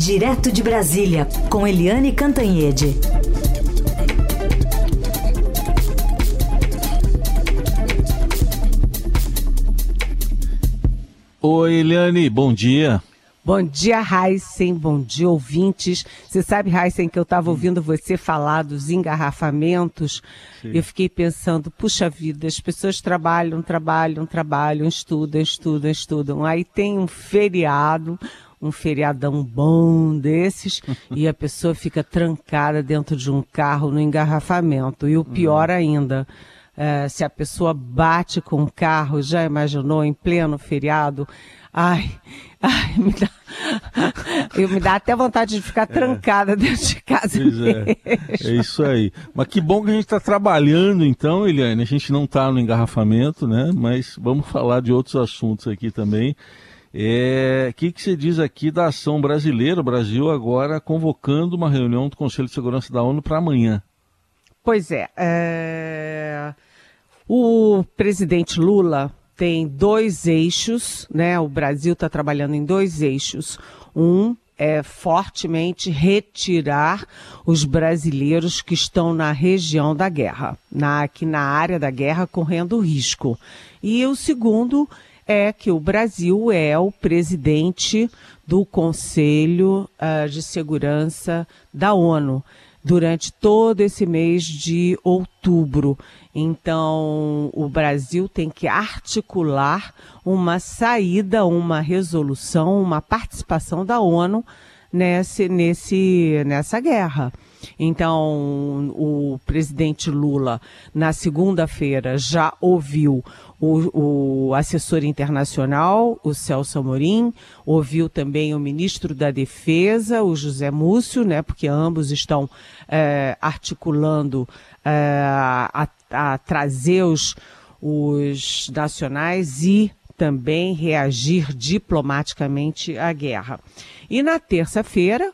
Direto de Brasília, com Eliane Cantanhede. Oi, Eliane, bom dia. Bom dia, Heisen. Bom dia, ouvintes. Você sabe, Heisen, que eu estava ouvindo você falar dos engarrafamentos. Sim. Eu fiquei pensando, puxa vida, as pessoas trabalham, trabalham, trabalham, estudam, estudam, estudam. Aí tem um feriado, um feriadão bom desses e a pessoa fica trancada dentro de um carro no engarrafamento. E o pior uhum. ainda, é, se a pessoa bate com o carro, já imaginou, em pleno feriado? Ai, ai, me dá, eu me dá até vontade de ficar é. trancada dentro de casa. Pois é, é isso aí. Mas que bom que a gente está trabalhando então, Eliane. A gente não está no engarrafamento, né? Mas vamos falar de outros assuntos aqui também. O é, que, que você diz aqui da ação brasileira? O Brasil agora convocando uma reunião do Conselho de Segurança da ONU para amanhã. Pois é, é, O presidente Lula tem dois eixos, né? O Brasil está trabalhando em dois eixos. Um é fortemente retirar os brasileiros que estão na região da guerra, na, aqui na área da guerra, correndo risco. E o segundo é que o Brasil é o presidente do Conselho uh, de Segurança da ONU durante todo esse mês de outubro. Então, o Brasil tem que articular uma saída, uma resolução, uma participação da ONU nesse, nesse, nessa guerra. Então, o presidente Lula, na segunda-feira, já ouviu o, o, assessor internacional, o Celso Amorim, ouviu também o ministro da Defesa, o José Múcio, né, porque ambos estão é, articulando é, a, a, trazer os, os nacionais e também reagir diplomaticamente à guerra. E na terça-feira,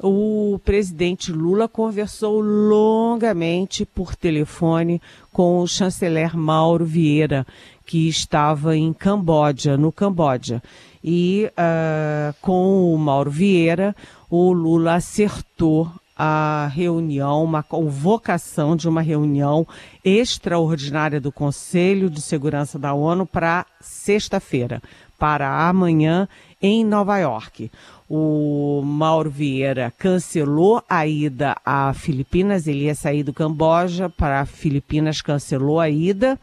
o presidente Lula conversou longamente por telefone com o chanceler Mauro Vieira, que estava em Camboja, no Camboja. E uh, com o Mauro Vieira, o Lula acertou a reunião, uma convocação de uma reunião extraordinária do Conselho de Segurança da ONU para sexta-feira, para amanhã em Nova York. O Mauro Vieira cancelou a ida a Filipinas, ele ia sair do Camboja para Filipinas, cancelou a ida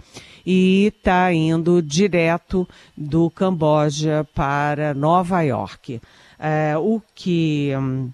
e está indo direto do Camboja para Nova York. É, o que hum,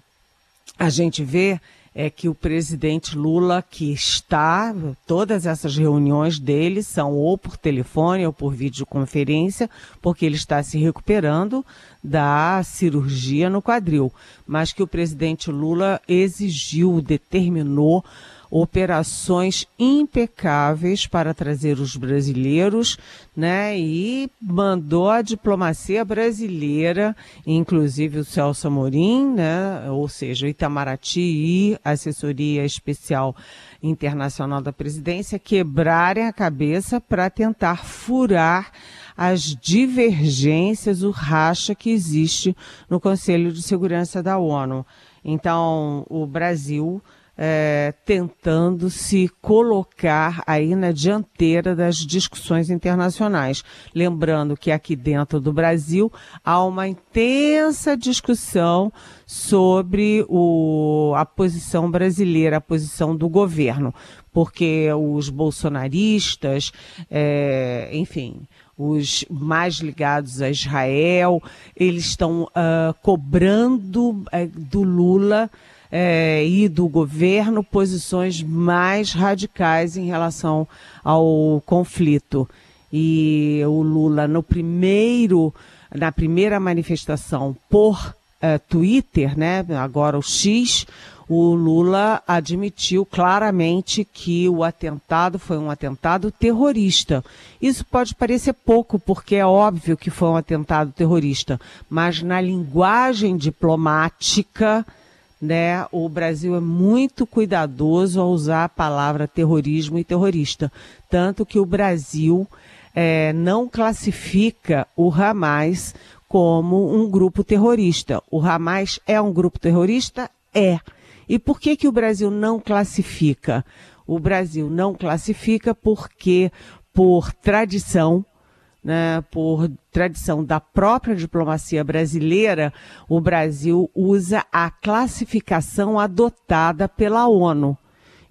a gente vê é que o presidente Lula, que está, todas essas reuniões dele são ou por telefone ou por videoconferência, porque ele está se recuperando da cirurgia no quadril, mas que o presidente Lula exigiu, determinou operações impecáveis para trazer os brasileiros, né? E mandou a diplomacia brasileira, inclusive o Celso Amorim, né? Ou seja, Itamaraty e assessoria especial internacional da presidência quebrarem a cabeça para tentar furar as divergências, o racha que existe no Conselho de Segurança da ONU. Então, o Brasil é, tentando se colocar aí na dianteira das discussões internacionais. Lembrando que aqui dentro do Brasil há uma intensa discussão sobre o, a posição brasileira, a posição do governo, porque os bolsonaristas, é, enfim, os mais ligados a Israel, eles estão uh, cobrando uh, do Lula é, e do governo posições mais radicais em relação ao conflito. E o Lula, no primeiro, na primeira manifestação por é, Twitter, né, agora o X, o Lula admitiu claramente que o atentado foi um atentado terrorista. Isso pode parecer pouco, porque é óbvio que foi um atentado terrorista, mas na linguagem diplomática, né, o Brasil é muito cuidadoso ao usar a palavra terrorismo e terrorista. Tanto que o Brasil é, não classifica o Hamas como um grupo terrorista. O Hamas é um grupo terrorista? É. E por que, que o Brasil não classifica? O Brasil não classifica porque, por tradição, né, por tradição da própria diplomacia brasileira, o Brasil usa a classificação adotada pela ONU.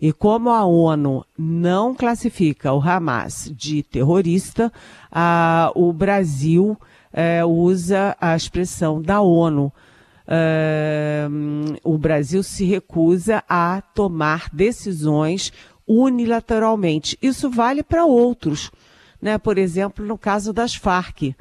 E como a ONU não classifica o Hamas de terrorista, a, o Brasil é, usa a expressão da ONU. O Brasil se recusa a tomar decisões unilateralmente. Isso vale para outros né? Por exemplo, no caso das Farc,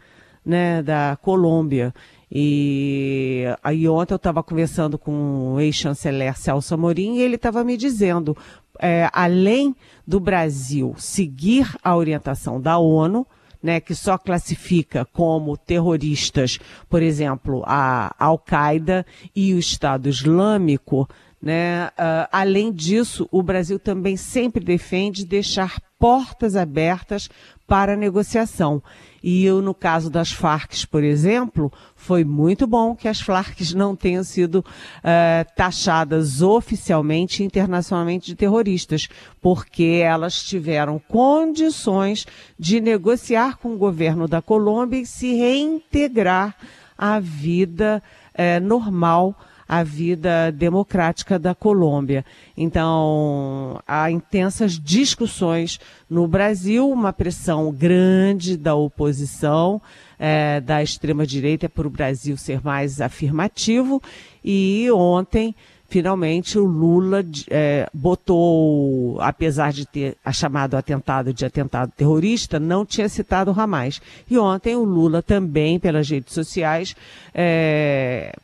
né, da Colômbia. E aí ontem eu estava conversando com o ex-chanceler Celso Amorim e ele estava me dizendo, é, além do Brasil seguir a orientação da ONU, né, que só classifica como terroristas, por exemplo, a Al-Qaeda e o Estado Islâmico, né? Uh, além disso, o Brasil também sempre defende deixar portas abertas para negociação. E eu, no caso das Farc, por exemplo, foi muito bom que as Farc não tenham sido uh, taxadas oficialmente internacionalmente de terroristas, porque elas tiveram condições de negociar com o governo da Colômbia e se reintegrar à vida uh, normal a vida democrática da Colômbia. Então, há intensas discussões no Brasil, uma pressão grande da oposição, é, da extrema-direita, para o Brasil ser mais afirmativo. E ontem, finalmente, o Lula é, botou, apesar de ter chamado atentado de atentado terrorista, não tinha citado o Hamas. E ontem o Lula também, pelas redes sociais, é,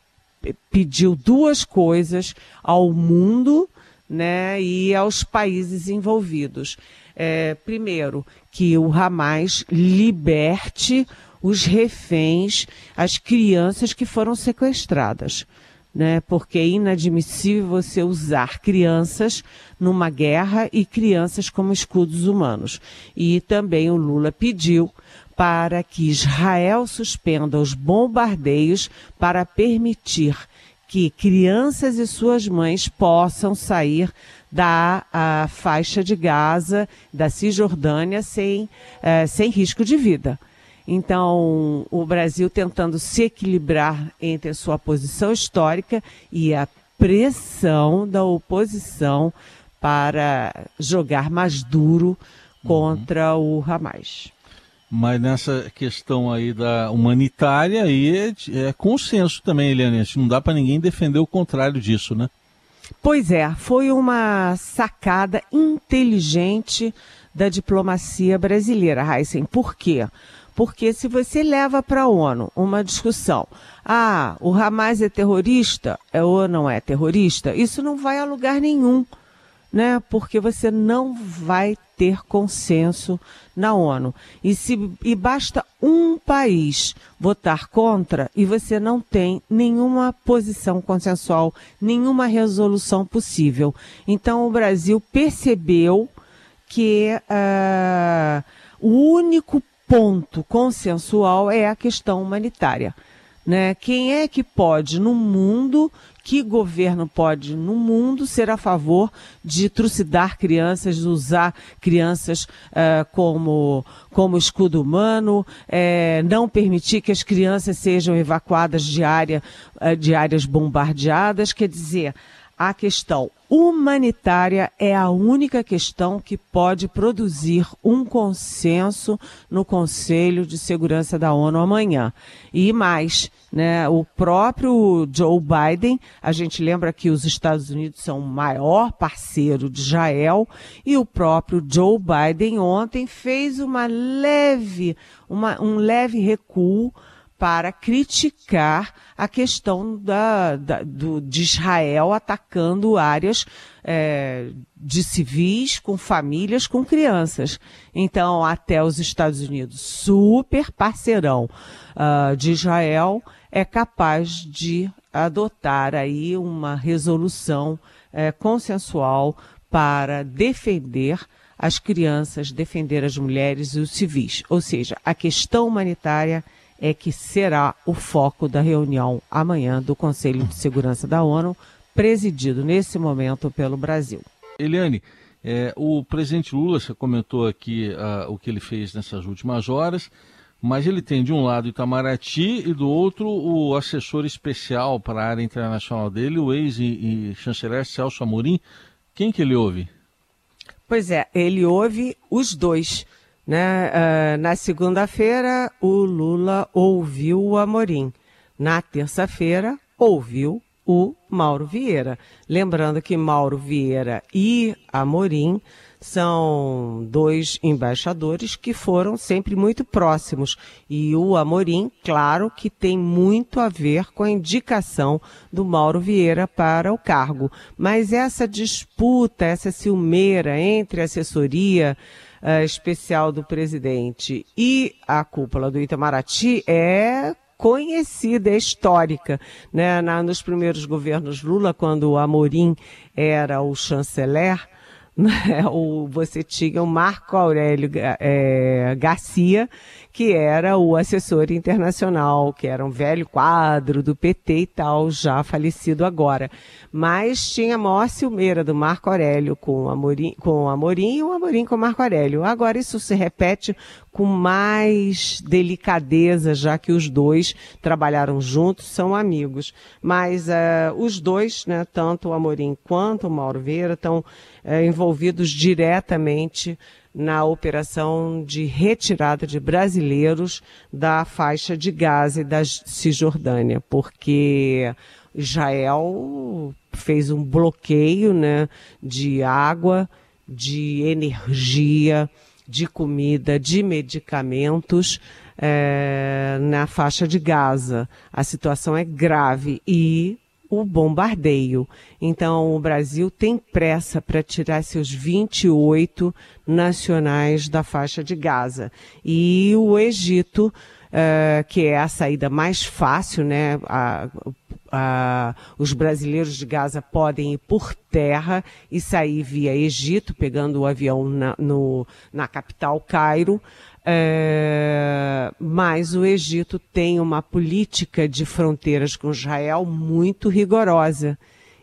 pediu duas coisas ao mundo né, e aos países envolvidos. É, primeiro, que o Hamas liberte os reféns, as crianças que foram sequestradas. Né, porque é inadmissível você usar crianças numa guerra e crianças como escudos humanos. E também o Lula pediu para que Israel suspenda os bombardeios para permitir que crianças e suas mães possam sair da faixa de Gaza, da Cisjordânia, sem, é, sem risco de vida. Então, o Brasil tentando se equilibrar entre a sua posição histórica e a pressão da oposição para jogar mais duro contra uhum. o Hamas. Mas nessa questão aí da humanitária, aí é, é consenso também, Eliane. Não dá para ninguém defender o contrário disso, né? Pois é, foi uma sacada inteligente da diplomacia brasileira, Heisen. Por quê? Porque se você leva para a ONU uma discussão, ah, o Hamas é terrorista é ou não é terrorista, isso não vai a lugar nenhum né? Porque você não vai ter consenso na ONU. E, se, e basta um país votar contra e você não tem nenhuma posição consensual, nenhuma resolução possível. Então o Brasil percebeu que uh, o único ponto consensual é a questão humanitária. Né? Quem é que pode no mundo que governo pode, no mundo, ser a favor de trucidar crianças, usar crianças uh, como, como escudo humano, é, não permitir que as crianças sejam evacuadas de, área, uh, de áreas bombardeadas? Quer dizer, a questão humanitária é a única questão que pode produzir um consenso no Conselho de Segurança da ONU amanhã. E mais, né, o próprio Joe Biden, a gente lembra que os Estados Unidos são o maior parceiro de Israel, e o próprio Joe Biden ontem fez uma leve, uma, um leve recuo para criticar a questão da, da, do, de Israel atacando áreas é, de civis, com famílias, com crianças. Então, até os Estados Unidos, super parceirão uh, de Israel, é capaz de adotar aí uma resolução é, consensual para defender as crianças, defender as mulheres e os civis. Ou seja, a questão humanitária é que será o foco da reunião amanhã do Conselho de Segurança da ONU, presidido nesse momento pelo Brasil. Eliane, é, o presidente Lula, você comentou aqui uh, o que ele fez nessas últimas horas, mas ele tem de um lado Itamaraty e do outro o assessor especial para a área internacional dele, o ex-chanceler Celso Amorim. Quem que ele ouve? Pois é, ele ouve os dois. Né? Uh, na segunda-feira, o Lula ouviu o Amorim. Na terça-feira, ouviu o Mauro Vieira. Lembrando que Mauro Vieira e Amorim são dois embaixadores que foram sempre muito próximos. E o Amorim, claro, que tem muito a ver com a indicação do Mauro Vieira para o cargo. Mas essa disputa, essa ciumeira entre assessoria uh, especial do presidente e a cúpula do Itamaraty é conhecida, é histórica. Né? Na, nos primeiros governos Lula, quando o Amorim era o chanceler, né? o, você tinha o Marco Aurélio é, Garcia, que era o assessor internacional, que era um velho quadro do PT e tal, já falecido agora. Mas tinha a maior ciumeira do Marco Aurélio com o Amorim, com o Amorim e o Amorim com o Marco Aurélio. Agora isso se repete com mais delicadeza, já que os dois trabalharam juntos, são amigos. Mas uh, os dois, né, tanto o Amorim quanto o Mauro Vieira, estão uh, envolvidos diretamente na operação de retirada de brasileiros da faixa de Gaza e da Cisjordânia, porque Israel fez um bloqueio né, de água, de energia, de comida, de medicamentos é, na faixa de Gaza. A situação é grave e o bombardeio. Então, o Brasil tem pressa para tirar seus 28 nacionais da faixa de Gaza. E o Egito, uh, que é a saída mais fácil, né? A, a, os brasileiros de Gaza podem ir por terra e sair via Egito, pegando o avião na, no, na capital Cairo. É, mas o Egito tem uma política de fronteiras com Israel muito rigorosa.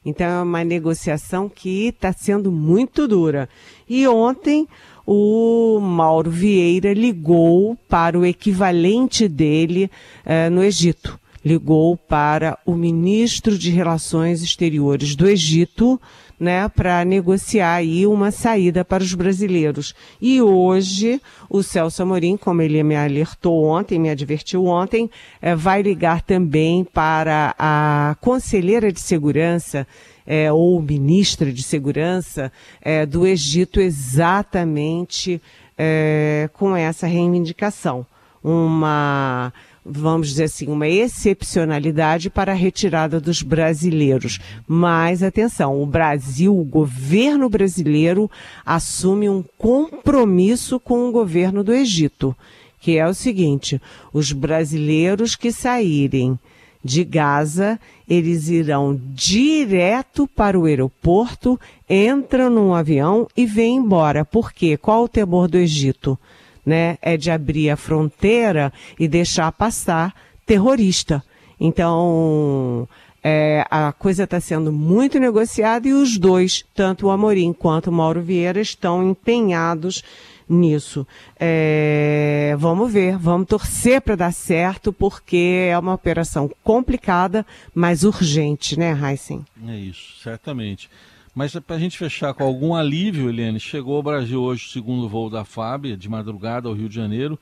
Então é uma negociação que está sendo muito dura. E ontem o Mauro Vieira ligou para o equivalente dele é, no Egito. Ligou para o ministro de Relações Exteriores do Egito, né, para negociar aí uma saída para os brasileiros. E hoje, o Celso Amorim, como ele me alertou ontem, me advertiu ontem, é, vai ligar também para a conselheira de segurança é, ou ministra de segurança é, do Egito exatamente é, com essa reivindicação. Uma vamos dizer assim, uma excepcionalidade para a retirada dos brasileiros. Mas atenção, o Brasil, o governo brasileiro assume um compromisso com o governo do Egito, que é o seguinte: os brasileiros que saírem de Gaza, eles irão direto para o aeroporto, entram num avião e vêm embora. Por quê? Qual o temor do Egito? Né, é de abrir a fronteira e deixar passar terrorista. Então, é, a coisa está sendo muito negociada e os dois, tanto o Amorim quanto o Mauro Vieira, estão empenhados nisso. É, vamos ver, vamos torcer para dar certo, porque é uma operação complicada, mas urgente, né, Heisen? É isso, certamente. Mas para a gente fechar com algum alívio, Eliane, chegou ao Brasil hoje o segundo voo da FAB, de madrugada ao Rio de Janeiro,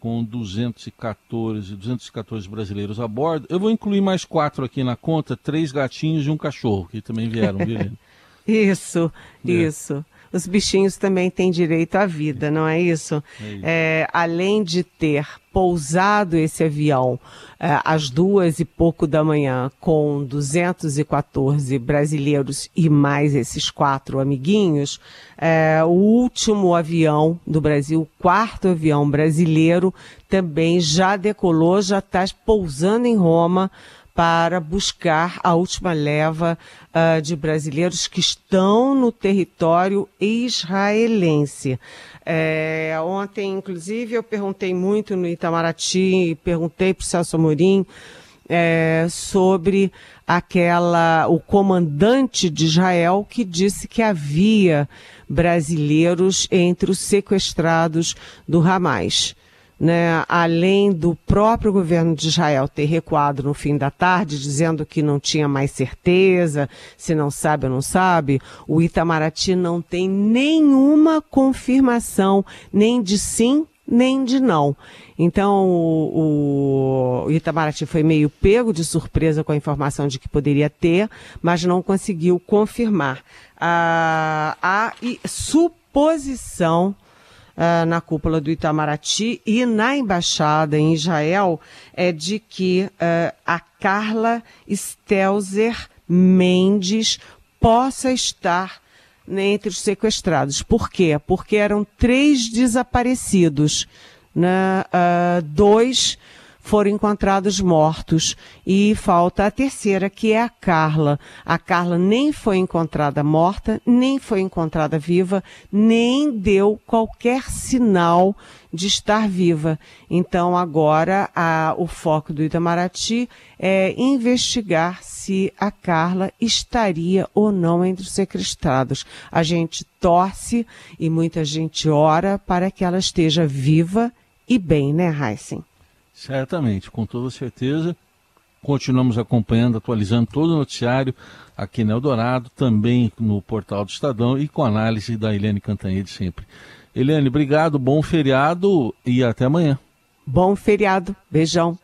com 214, 214 brasileiros a bordo. Eu vou incluir mais quatro aqui na conta, três gatinhos e um cachorro, que também vieram, viu, Eliane? isso, é. isso os bichinhos também têm direito à vida, não é isso? É. É, além de ter pousado esse avião é, às duas e pouco da manhã com 214 brasileiros e mais esses quatro amiguinhos, é, o último avião do Brasil, o quarto avião brasileiro, também já decolou, já está pousando em Roma para buscar a última leva uh, de brasileiros que estão no território israelense. É, ontem, inclusive, eu perguntei muito no Itamaraty, perguntei para o Celso Amorim é, sobre aquela o comandante de Israel que disse que havia brasileiros entre os sequestrados do Hamas né, além do próprio governo de Israel ter recuado no fim da tarde, dizendo que não tinha mais certeza, se não sabe ou não sabe, o Itamaraty não tem nenhuma confirmação, nem de sim, nem de não. Então, o, o Itamaraty foi meio pego de surpresa com a informação de que poderia ter, mas não conseguiu confirmar. A, a suposição uh, na cúpula do Itamaraty e na embaixada em Israel é de que uh, a Carla Stelzer Mendes possa estar entre os sequestrados. Por quê? Porque eram três desaparecidos, né? Uh, dois foram encontrados mortos. E falta a terceira, que é a Carla. A Carla nem foi encontrada morta, nem foi encontrada viva, nem deu qualquer sinal de estar viva. Então agora a, o foco do Itamaraty é investigar se a Carla estaria ou não entre os sequestrados. A gente torce e muita gente ora para que ela esteja viva e bem, né, Heisen? Certamente, com toda certeza. Continuamos acompanhando, atualizando todo o noticiário aqui no Eldorado, também no portal do Estadão e com análise da Eliane Cantanhede sempre. Eliane, obrigado, bom feriado e até amanhã. Bom feriado, beijão.